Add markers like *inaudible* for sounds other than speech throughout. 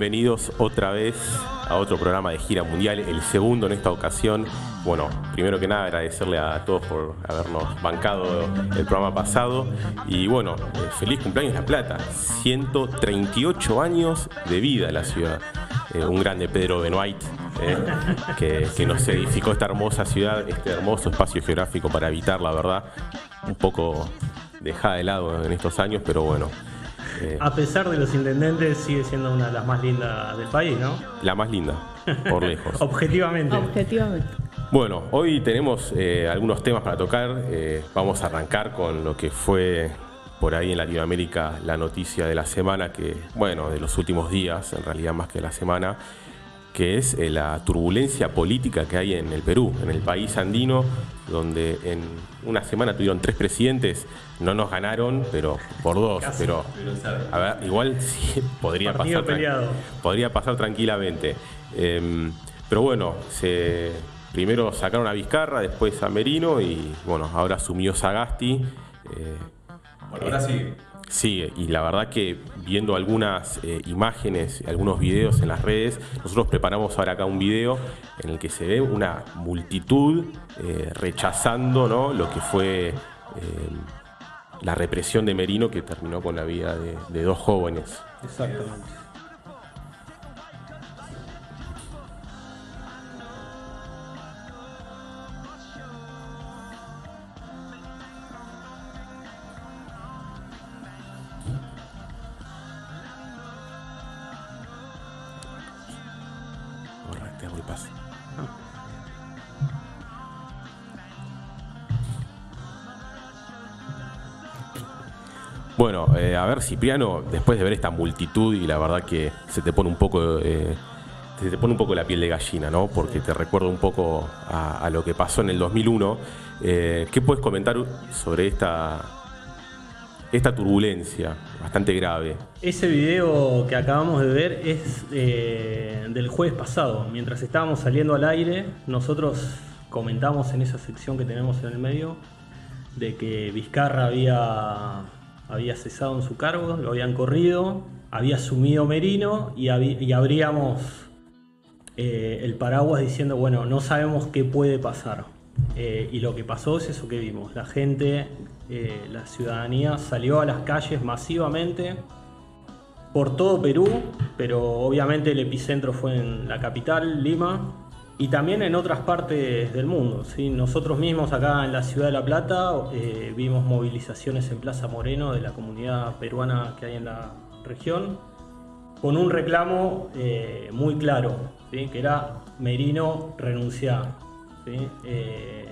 Bienvenidos otra vez a otro programa de gira mundial, el segundo en esta ocasión. Bueno, primero que nada agradecerle a todos por habernos bancado el programa pasado y bueno, eh, feliz cumpleaños La Plata, 138 años de vida en la ciudad. Eh, un grande Pedro Benoit eh, que, que nos edificó esta hermosa ciudad, este hermoso espacio geográfico para habitar, la verdad, un poco dejada de lado en estos años, pero bueno, eh, a pesar de los intendentes, sigue siendo una de las más lindas del país, ¿no? La más linda, por lejos. *laughs* Objetivamente. Objetivamente. Bueno, hoy tenemos eh, algunos temas para tocar. Eh, vamos a arrancar con lo que fue por ahí en Latinoamérica la noticia de la semana, que, bueno, de los últimos días, en realidad más que la semana, que es eh, la turbulencia política que hay en el Perú, en el país andino, donde en una semana tuvieron tres presidentes, no nos ganaron, pero por dos, pero a ver, igual *laughs* sí podría pasar, podría pasar tranquilamente. Em, pero bueno, se, primero sacaron a Vizcarra, después a Merino y bueno, ahora asumió Sagasti. Eh, bueno, ahora sí Sí, y la verdad que viendo algunas eh, imágenes, algunos videos en las redes, nosotros preparamos ahora acá un video en el que se ve una multitud eh, rechazando ¿no? lo que fue eh, la represión de Merino que terminó con la vida de, de dos jóvenes. Exactamente. Bueno, eh, a ver, Cipriano, después de ver esta multitud y la verdad que se te pone un poco, eh, se te pone un poco la piel de gallina, ¿no? Porque te recuerda un poco a, lo que pasó en el 2001. Eh, ¿Qué puedes comentar sobre esta, esta turbulencia bastante grave? Ese video que acabamos de ver es del jueves pasado. Mientras estábamos saliendo al aire, nosotros comentamos en esa sección que tenemos en el medio de que Vizcarra había había cesado en su cargo, lo habían corrido, había asumido Merino y, abríamos eh, el paraguas diciendo, bueno, no sabemos qué puede pasar. Eh, y lo que pasó es eso que vimos. La gente, eh, la ciudadanía salió a las calles masivamente por todo Perú, pero obviamente el epicentro fue en la capital, Lima, y también en otras partes del mundo. ¿sí? Nosotros mismos acá en la ciudad de La Plata eh, vimos movilizaciones en Plaza Moreno de la comunidad peruana que hay en la región, con un reclamo eh, muy claro, que era Merino renunciar. Eh,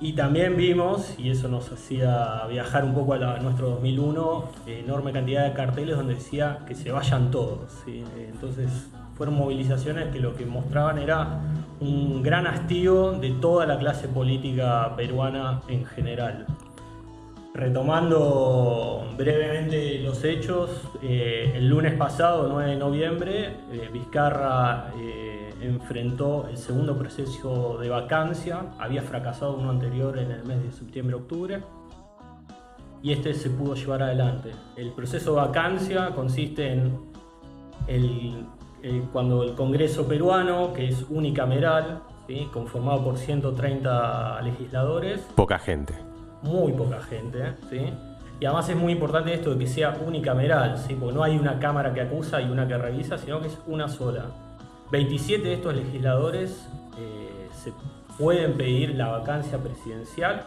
y también vimos, y eso nos hacía viajar un poco a, nuestro 2001, enorme cantidad de carteles donde decía que se vayan todos. Entonces fueron movilizaciones que lo que mostraban era un gran hastío de toda la clase política peruana en general. Retomando brevemente los hechos, eh, el lunes pasado, 9 de noviembre, eh, Vizcarra eh, enfrentó el segundo proceso de vacancia, había fracasado uno anterior en el mes de septiembre-octubre, y este se pudo llevar adelante. El proceso de vacancia consiste en el cuando el Congreso peruano, que es unicameral, conformado por 130 legisladores. Poca gente. Muy poca gente, ¿sí? Y además es muy importante esto de que sea unicameral, ¿sí? porque no hay una cámara que acusa y una que revisa, sino que es una sola. 27 de estos legisladores eh, se pueden pedir la vacancia presidencial.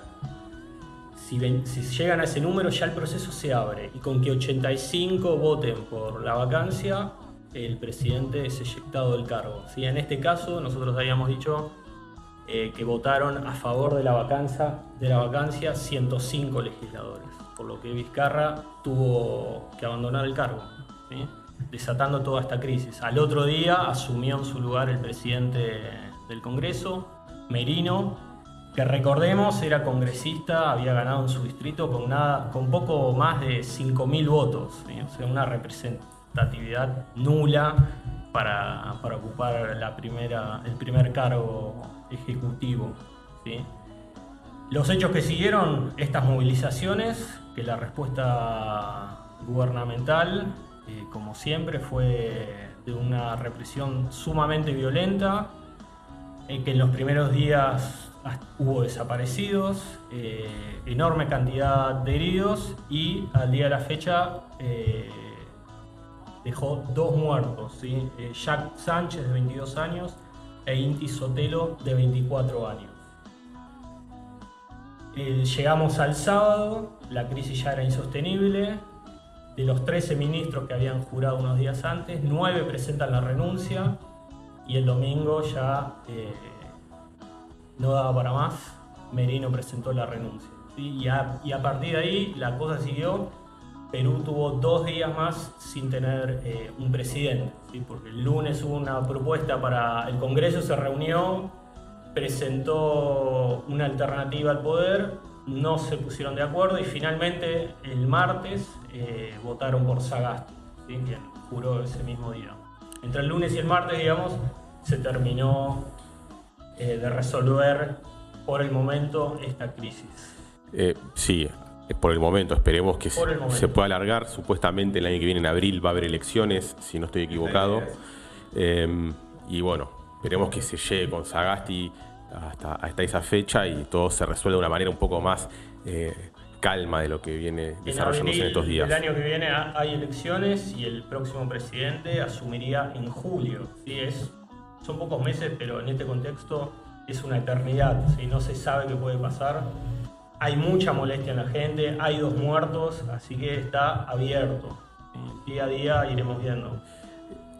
Si, si, llegan a ese número ya el proceso se abre y con que 85 voten por la vacancia, el presidente es eyectado del cargo. ¿sí? En este caso, nosotros habíamos dicho eh, que votaron a favor de la, vacancia, de la vacancia 105 legisladores, por lo que Vizcarra tuvo que abandonar el cargo, desatando toda esta crisis. Al otro día asumió en su lugar el presidente del Congreso, Merino, que recordemos era congresista, había ganado en su distrito con, nada, con poco más de 5.000 votos, o sea, una representatividad nula para, ocupar la primera, el primer cargo ejecutivo. Los hechos que siguieron estas movilizaciones, que la respuesta gubernamental eh, como siempre, fue de una represión sumamente violenta, que en los primeros días hubo desaparecidos, eh, enorme cantidad de heridos y al día de la fecha eh, dejó dos muertos, Jack Sánchez de 22 años e Inti Sotelo de 24 años. llegamos al sábado, la crisis ya era insostenible, de los 13 ministros que habían jurado unos días antes, 9 presentan la renuncia y el domingo ya eh, no daba para más, Merino presentó la renuncia. Y, a, partir de ahí la cosa siguió. Perú tuvo dos días más sin tener eh, un presidente, porque el lunes hubo una propuesta para el Congreso, se reunió, presentó una alternativa al poder, no se pusieron de acuerdo y finalmente el martes eh, votaron por Sagasti, quien juró ese mismo día. Entre el lunes y el martes, digamos, se terminó eh, de resolver por el momento esta crisis. Eh, sí, por el momento, esperemos que se, pueda alargar. Supuestamente el año que viene, en abril, va a haber elecciones, si no estoy equivocado. y bueno, esperemos que se llegue con Sagasti hasta, hasta esa fecha y todo se resuelva de una manera un poco más eh, calma de lo que viene desarrollándose en, estos días. El año que viene hay elecciones y el próximo presidente asumiría en julio. ¿sí? Es, son pocos meses, pero en este contexto es una eternidad. si No se sabe qué puede pasar. Hay mucha molestia en la gente, hay dos muertos, así que está abierto. Día a día iremos viendo.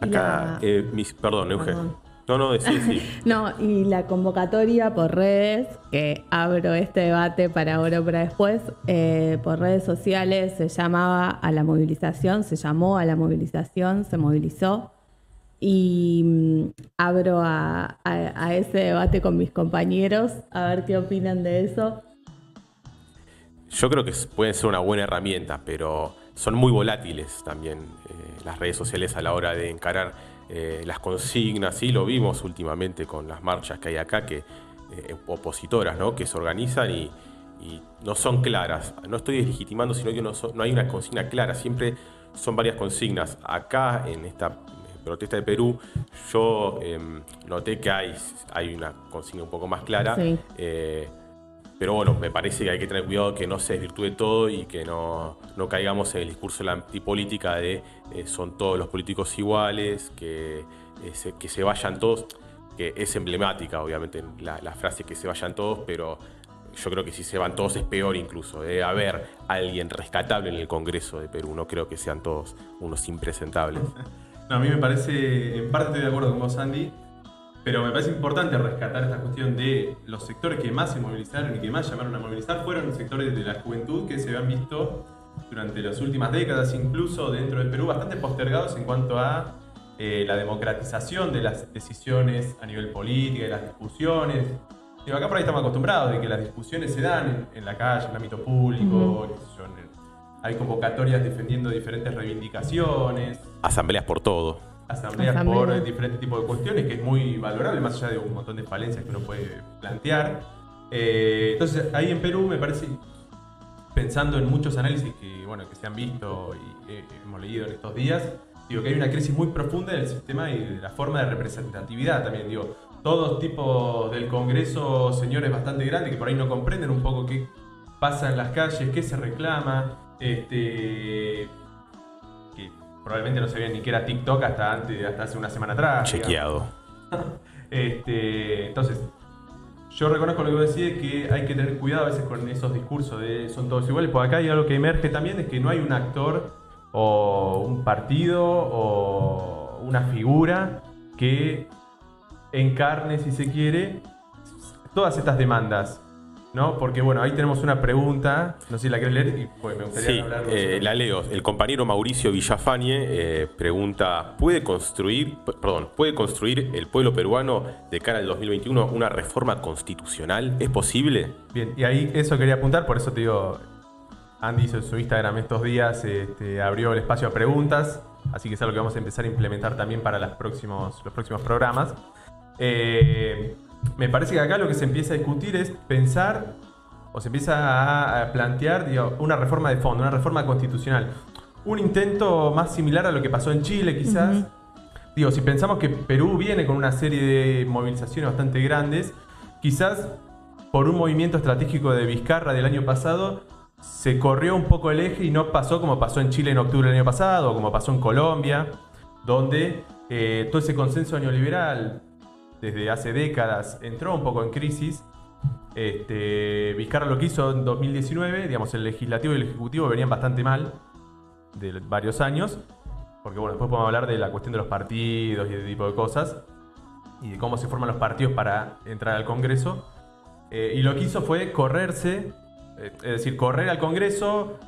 Acá, eh, mis, perdón, Eugenio. No, no, sí, sí. *laughs* no, y la convocatoria por redes, que abro este debate para ahora o para después, eh, por redes sociales se llamaba a la movilización, se llamó a la movilización, se movilizó. Y mm, abro a, ese debate con mis compañeros, a ver qué opinan de eso. Yo creo que pueden ser una buena herramienta, pero son muy volátiles también eh, las redes sociales a la hora de encarar eh, las consignas, sí lo vimos últimamente con las marchas que hay acá, que eh, opositoras, ¿no? que se organizan y, no son claras. No estoy legitimando, sino que no, no, hay una consigna clara, siempre son varias consignas. Acá en esta eh, protesta de Perú, yo em, noté que hay, hay una consigna un poco más clara. Pero bueno, me parece que hay que tener cuidado que no se desvirtúe todo y que no, caigamos en el discurso de la antipolítica de eh, son todos los políticos iguales, que, eh, se, que se vayan todos, que es emblemática obviamente la, frase que se vayan todos, pero yo creo que si se van todos es peor incluso. Debe haber alguien rescatable en el Congreso de Perú, no creo que sean todos unos impresentables. *laughs* No, a mí me parece, en parte estoy de acuerdo con vos, Andy, pero me parece importante rescatar esta cuestión de los sectores que más se movilizaron y que más llamaron a movilizar fueron los sectores de la juventud que se han visto durante las últimas décadas, incluso dentro del Perú, bastante postergados en cuanto a eh, la democratización de las decisiones a nivel político, de las discusiones. Digo, acá por ahí estamos acostumbrados de que las discusiones se dan en, la calle, en el ámbito público, hay convocatorias defendiendo diferentes reivindicaciones. Asambleas por todo asambleas por diferentes tipos de cuestiones, que es muy valorable, más allá de un montón de falencias que uno puede plantear. Eh, entonces, ahí en Perú me parece, pensando en muchos análisis que, bueno, que se han visto y eh, hemos leído en estos días, digo que hay una crisis muy profunda del sistema y de la forma de representatividad también. Digo, todos tipos del Congreso, señores bastante grandes que por ahí no comprenden un poco qué pasa en las calles, qué se reclama. Este, probablemente no sabían ni qué era TikTok hasta antes, hasta hace una semana atrás. Chequeado. *laughs* este, entonces, yo reconozco lo que vos decís, que hay que tener cuidado a veces con esos discursos de son todos iguales, porque acá hay algo que emerge también, es que no hay un actor o un partido o una figura que encarne, si se quiere, todas estas demandas. ¿No? Porque bueno, ahí tenemos una pregunta, no sé si la querés leer y pues, me gustaría sí, hablar eh, la leo. El compañero Mauricio Villafañe eh, pregunta, ¿puede construir, perdón, ¿puede construir el pueblo peruano de cara al 2021 una reforma constitucional? ¿Es posible? Bien, y ahí eso quería apuntar, por eso te digo, Andy hizo su Instagram estos días, este, abrió el espacio a preguntas, así que es algo que vamos a empezar a implementar también para los próximos, los próximos programas. Eh, me parece que acá lo que se empieza a discutir es pensar o se empieza a plantear una reforma de fondo, una reforma constitucional. un intento más similar a lo que pasó en Chile, quizás. Digo, si pensamos que Perú viene con una serie de movilizaciones bastante grandes, quizás por un movimiento estratégico de Vizcarra del año pasado, se corrió un poco el eje y no pasó como pasó en Chile en octubre del año pasado, o como pasó en Colombia, donde eh, todo ese consenso neoliberal desde hace décadas entró un poco en crisis. Este, Vizcarra lo que hizo en 2019, digamos, el legislativo y el ejecutivo venían bastante mal de varios años, porque bueno, después podemos hablar de la cuestión de los partidos y ese tipo de cosas, y de cómo se forman los partidos para entrar al Congreso. Eh, y lo que hizo fue correrse eh, es decir, correr al Congreso,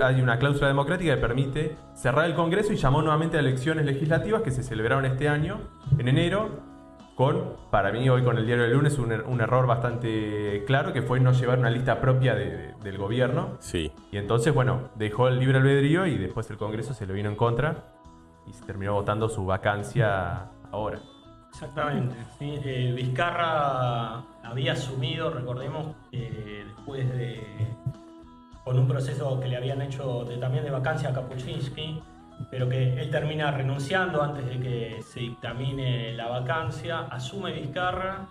hay una cláusula democrática que permite cerrar el Congreso y llamó nuevamente a elecciones legislativas que se celebraron este año, en enero, con, para mí hoy con el diario del lunes, un, er, error bastante claro que fue no llevar una lista propia del gobierno. Sí. Y entonces, bueno, dejó el libre albedrío y después el Congreso se lo vino en contra y se terminó votando su vacancia ahora. Exactamente. Eh, Vizcarra había asumido, recordemos, eh, después de. con un proceso que le habían hecho también de vacancia a Kapuczynski, pero que él termina renunciando antes de que se dictamine la vacancia, asume Vizcarra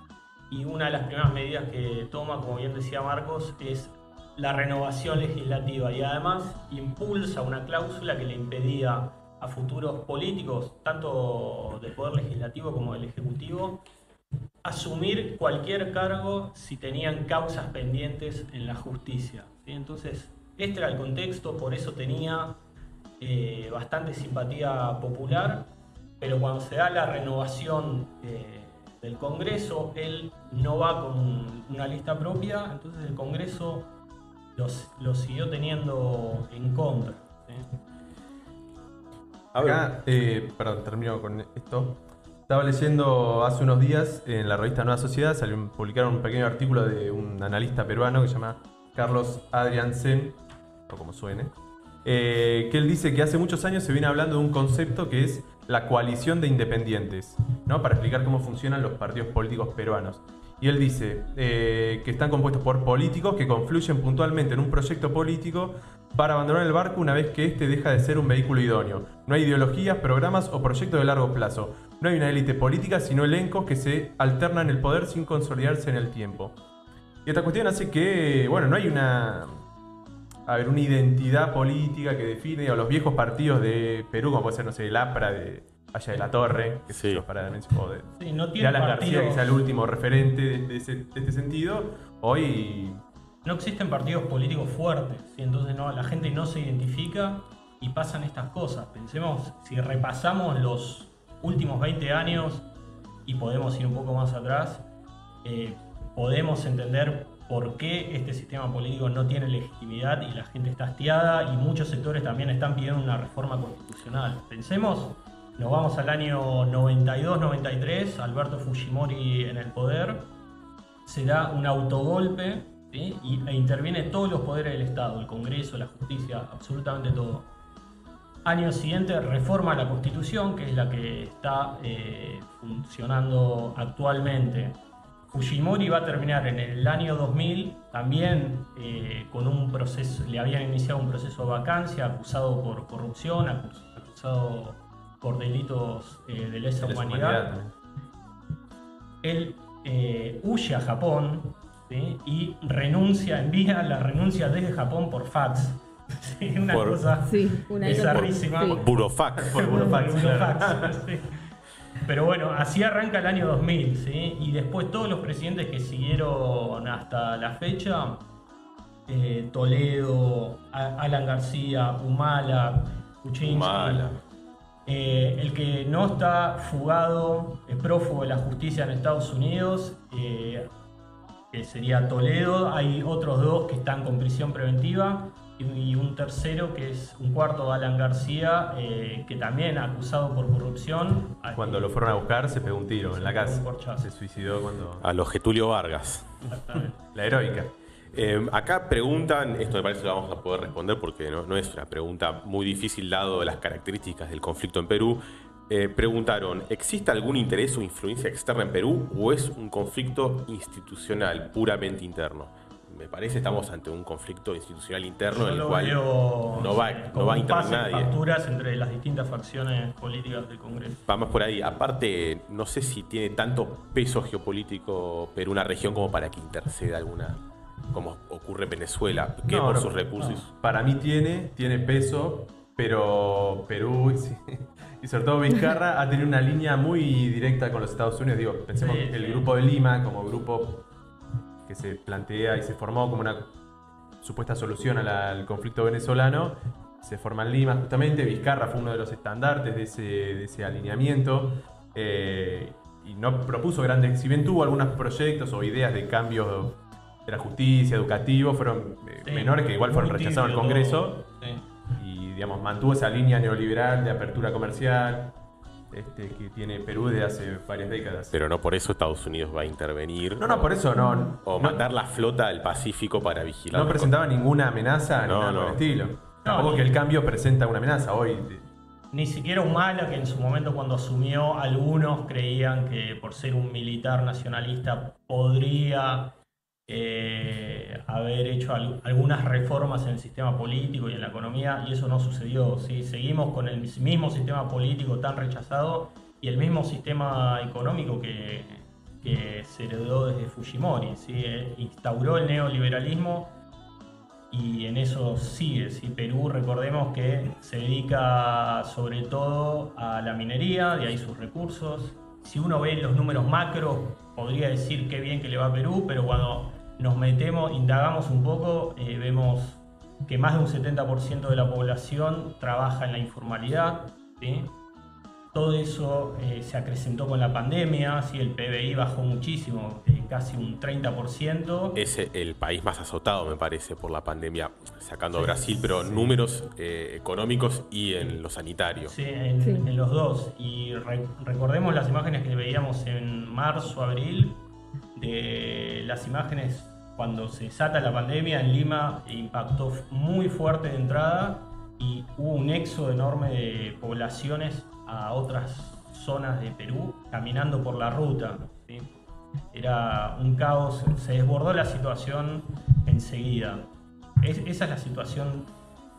y una de las primeras medidas que toma, como bien decía Marcos, es la renovación legislativa y además impulsa una cláusula que le impedía a futuros políticos, tanto del Poder Legislativo como del Ejecutivo, asumir cualquier cargo si tenían causas pendientes en la justicia. Entonces, este era el contexto, por eso tenía eh, bastante simpatía popular, pero cuando se da la renovación eh, del Congreso, él no va con una lista propia, entonces el Congreso lo siguió teniendo en contra. Acá, eh, perdón, termino con esto. Estaba leyendo hace unos días en la revista Nueva Sociedad, salió, publicaron un pequeño artículo de un analista peruano que se llama Carlos Adrián Sen, o como suene, eh, que él dice que hace muchos años se viene hablando de un concepto que es la coalición de independientes, ¿no? para explicar cómo funcionan los partidos políticos peruanos. Y él dice eh, que están compuestos por políticos que confluyen puntualmente en un proyecto político para abandonar el barco una vez que éste deja de ser un vehículo idóneo. No hay ideologías, programas o proyectos de largo plazo. No hay una élite política, sino elencos que se alternan el poder sin consolidarse en el tiempo. Y esta cuestión hace que, bueno, no hay una, a ver, una identidad política que define, a los viejos partidos de Perú, como puede ser, no sé, el APRA de allá de la Torre, que sí. para de, sí, no tiene Alan García, que sea el último referente de, este sentido, hoy no existen partidos políticos fuertes, y entonces no, la gente no se identifica y pasan estas cosas. Pensemos, si repasamos los últimos 20 años y podemos ir un poco más atrás, eh, podemos entender por qué este sistema político no tiene legitimidad y la gente está hastiada y muchos sectores también están pidiendo una reforma constitucional. Pensemos, nos vamos al año 92-93, Alberto Fujimori en el poder, se da un autogolpe y, e interviene todos los poderes del Estado, el Congreso, la justicia, absolutamente todo. Año siguiente reforma la Constitución, que es la que está eh, funcionando actualmente. Fujimori va a terminar en el año 2000 también eh, con un proceso, le habían iniciado un proceso de vacancia, acusado por corrupción, acusado por delitos eh, de lesa humanidad. Él huye a Japón, y renuncia, envía la renuncia desde Japón por fax. *laughs* una cosa sí, una bizarrísima. Por, burofax. Por burofax, Pero bueno, así arranca el año 2000, ¿sí? Y después todos los presidentes que siguieron hasta la fecha, eh, Toledo, Alan García, Humala, Kuczynski, eh, el que no está fugado, es prófugo de la justicia en Estados Unidos, eh, que sería Toledo. Hay otros dos que están con prisión preventiva y un tercero que es un cuarto, Alan García, eh, que también acusado por corrupción. Cuando lo fueron a buscar se pegó un tiro en la casa. Se suicidó cuando... A los Getulio Vargas. *laughs* la heroica. Eh, acá preguntan, esto me parece que lo vamos a poder responder porque no, no, es una pregunta muy difícil dado las características del conflicto en Perú, eh, preguntaron, ¿existe algún interés o influencia externa en Perú o es un conflicto institucional puramente interno? Me parece estamos ante un conflicto institucional interno Yo en el cual veo no va, no va a intervenir nadie. facturas entre las distintas facciones políticas del Congreso. Vamos por ahí. Aparte, no sé si tiene tanto peso geopolítico Perú, una región, como para que interceda alguna, como ocurre en Venezuela, que No, por no, sus recursos. Para mí tiene, tiene peso, pero Perú *laughs* sí, y sobre todo Vizcarra ha tenido una línea muy directa con los Estados Unidos. Digo, pensemos Sí, que el sí. grupo de Lima como grupo que se plantea y se formó como una supuesta solución la- al conflicto venezolano, se forma en Lima justamente. Vizcarra fue uno de los estandartes de ese, de ese alineamiento. eh, y no propuso grandes, si bien tuvo algunos proyectos o ideas de cambios de la justicia, educativo, fueron eh, Sí, menores que igual fueron rechazados en el Congreso. Sí. y digamos mantuvo esa línea neoliberal de apertura comercial este, que tiene Perú desde hace varias décadas. Pero no por eso Estados Unidos va a intervenir. no, no, por eso no. O no, mandar la flota al Pacífico para vigilar. no presentaba ninguna amenaza ni No, nada por no. el estilo. Tampoco ni- que el cambio presenta una amenaza hoy. Ni siquiera Humala, que en su momento cuando asumió, algunos creían que por ser un militar nacionalista podría eh, haber hecho al- algunas reformas en el sistema político y en la economía, y eso no sucedió. ¿sí? Seguimos con el mismo sistema político tan rechazado y el mismo sistema económico que, que se heredó desde Fujimori. ¿sí? Eh, Instauró el neoliberalismo y en eso sigue. ¿sí? Perú, recordemos que se dedica sobre todo a la minería, de ahí sus recursos. Si uno ve los números macro, podría decir qué bien que le va a Perú, pero cuando nos metemos, indagamos un poco, eh, vemos que más de un 70% de la población trabaja en la informalidad. ¿sí? Todo eso eh, se acrecentó con la pandemia, ¿sí? el PBI bajó muchísimo, eh, casi un 30%. Es el país más azotado, me parece, por la pandemia, sacando a Sí, Brasil, pero números eh, económicos y en lo sanitario. Sí, en, Sí. en los dos. Y re- recordemos las imágenes que veíamos en marzo, abril, de las imágenes cuando se desata la pandemia en Lima, impactó muy fuerte de entrada y hubo un éxodo enorme de poblaciones a otras zonas de Perú caminando por la ruta. Era un caos, se desbordó la situación enseguida. Es- esa es la situación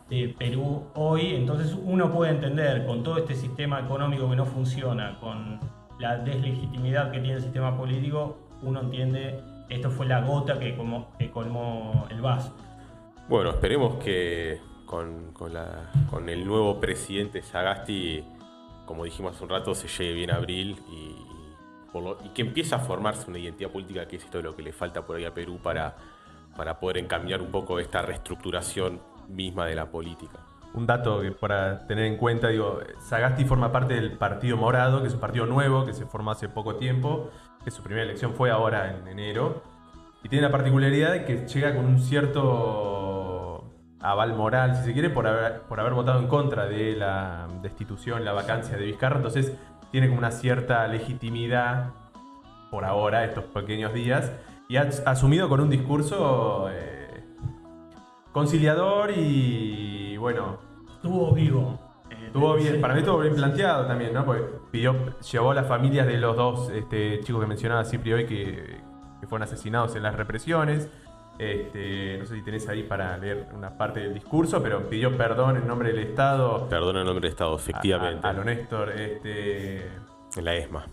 de Perú hoy, entonces uno puede entender con todo este sistema económico que no funciona, con la deslegitimidad que tiene el sistema político, uno entiende esto fue la gota que, como, que colmó el vaso. Bueno, esperemos que con, con la- con el nuevo presidente Sagasti, como dijimos hace un rato, se llegue bien a abril y, por lo- y que empiece a formarse una identidad política, que es esto lo que le falta por ahí a Perú para, para poder encaminar un poco esta reestructuración misma de la política. Un dato que para tener en cuenta, digo, Sagasti forma parte del Partido Morado, que es un partido nuevo que se formó hace poco tiempo, que su primera elección fue ahora en enero, y tiene la particularidad de que llega con un cierto aval moral, si se quiere, por haber, por haber votado en contra de la destitución, la vacancia de Vizcarra, entonces tiene como una cierta legitimidad por ahora, estos pequeños días, y ha asumido con un discurso eh, conciliador y bueno, Estuvo vivo. Eh, Estuvo bien, sí. para mí estuvo bien planteado también, ¿no? Porque pidió, llevó a las familias de los dos este, chicos que mencionaba Cipri hoy que, que fueron asesinados en las represiones. Este, no sé si tenés ahí para leer una parte del discurso, pero pidió perdón en nombre del Estado. Perdón en nombre del Estado, efectivamente, A, a lo Néstor. Este, en la ESMA.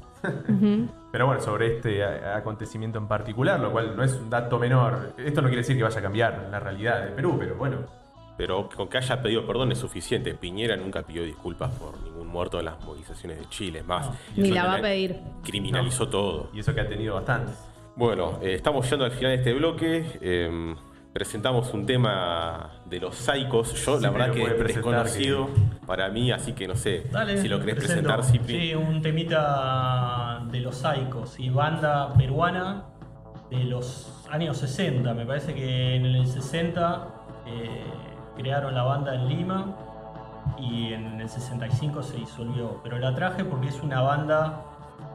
Pero bueno, sobre este acontecimiento en particular, lo cual no es un dato menor. Esto no quiere decir que vaya a cambiar la realidad de Perú, pero bueno, Pero con que haya pedido perdón es suficiente. Piñera nunca pidió disculpas por ningún muerto en las movilizaciones de Chile. Es más, Ni la va a pedir. Criminalizó todo. y eso que ha tenido bastantes. Bueno, eh, estamos llegando al final de este bloque. eh, presentamos un tema de los Saicos. Yo, Sí, la me verdad, que desconocido para mí, así que no sé Dale, si lo querés presento. presentar, Cipri. Sí, un temita de los Saicos y banda peruana de los años 60. Me parece que en el 60 eh, crearon la banda en Lima y en el 65 se disolvió. Pero la traje porque es una banda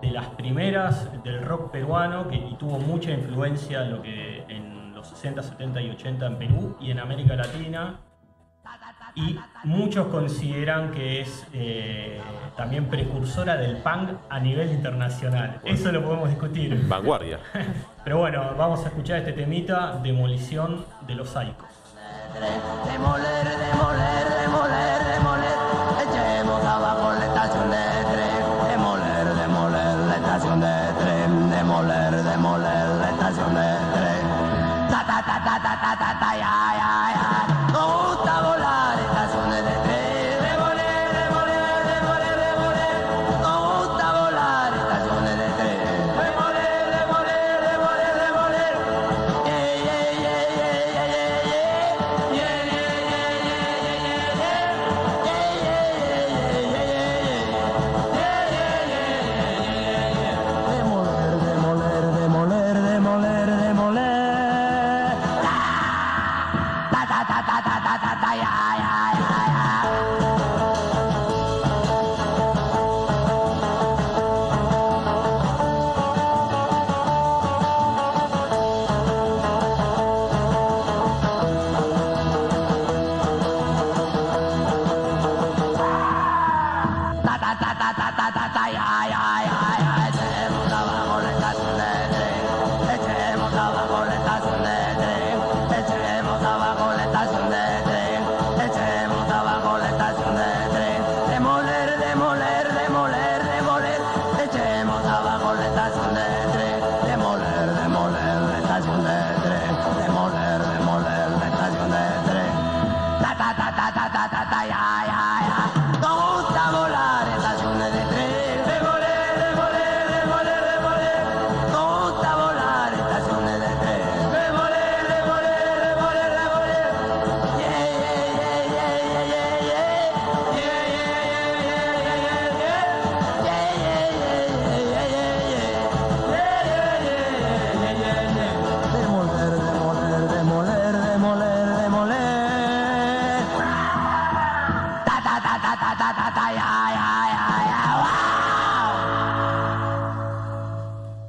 de las primeras del rock peruano que y tuvo mucha influencia en lo que en los 60, 70 y 80 en Perú y en América Latina. Y muchos consideran que es eh, también precursora del punk a nivel internacional. Eso lo podemos discutir. Vanguardia. *laughs* Pero bueno, vamos a escuchar este temita, Demolición de los Saicos. Demoler, demoler, demoler, demoler, echemos abajo la estación de tren, demoler, demoler la estación de tren, demoler, demoler la estación de tren Ta ta ta ta ta ta taa